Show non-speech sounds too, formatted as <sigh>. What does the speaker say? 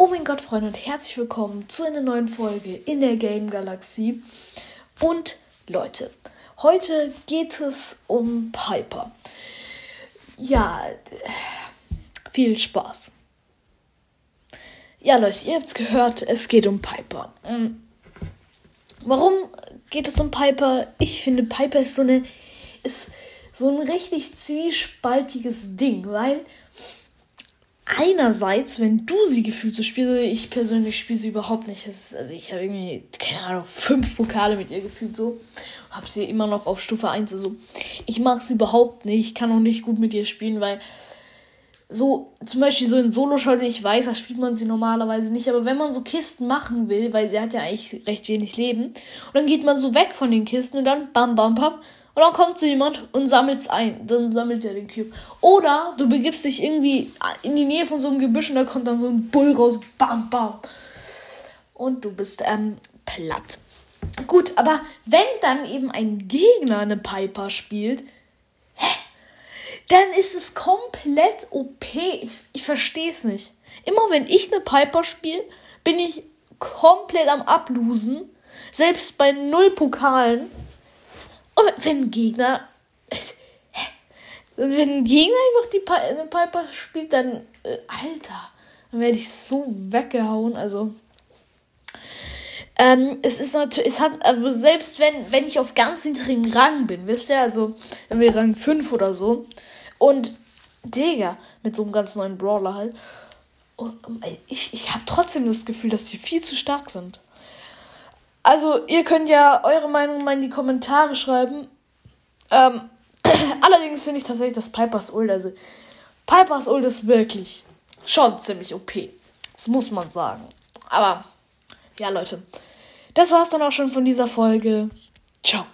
Oh mein Gott, Freunde, und herzlich willkommen zu einer neuen Folge in der Game Galaxie. Und Leute, heute geht es um Piper. Ja, viel Spaß. Ja, Leute, ihr habt es gehört, es geht um Piper. Ähm, warum geht es um Piper? Ich finde, Piper ist so eine. ist so ein richtig zwiespaltiges Ding, weil einerseits, wenn du sie gefühlt so spielst, ich persönlich spiele sie überhaupt nicht. Ist, also ich habe irgendwie, keine Ahnung, fünf Pokale mit ihr gefühlt so. Habe sie immer noch auf Stufe 1. Also ich mag sie überhaupt nicht. Ich kann auch nicht gut mit ihr spielen, weil so, zum Beispiel so in Solo-Schalten, ich weiß, da spielt man sie normalerweise nicht, aber wenn man so Kisten machen will, weil sie hat ja eigentlich recht wenig Leben, und dann geht man so weg von den Kisten und dann bam, bam, bam, und dann kommt so jemand und sammelt es ein. Dann sammelt er den Cube. Oder du begibst dich irgendwie in die Nähe von so einem Gebüsch und da kommt dann so ein Bull raus. Bam, bam. Und du bist ähm, platt. Gut, aber wenn dann eben ein Gegner eine Piper spielt, hä, dann ist es komplett OP. Ich, ich verstehe es nicht. Immer wenn ich eine Piper spiele, bin ich komplett am Ablosen. Selbst bei null Pokalen und wenn ein Gegner. Wenn ein Gegner einfach die Pi Piper spielt, dann. Äh, Alter. Dann werde ich so weggehauen. Also. Ähm, es ist natürlich, es hat, also selbst wenn, wenn ich auf ganz niedrigem Rang bin, wisst ihr, also, wenn wir Rang 5 oder so, und, Digga, mit so einem ganz neuen Brawler halt, und, ich, ich habe trotzdem das Gefühl, dass die viel zu stark sind. Also, ihr könnt ja eure Meinung mal in die Kommentare schreiben. Ähm, <clears throat> allerdings finde ich tatsächlich das Pipers Ult, also Pipers Ult ist wirklich schon ziemlich OP. Das muss man sagen. Aber, ja, Leute. Das war's dann auch schon von dieser Folge. Ciao.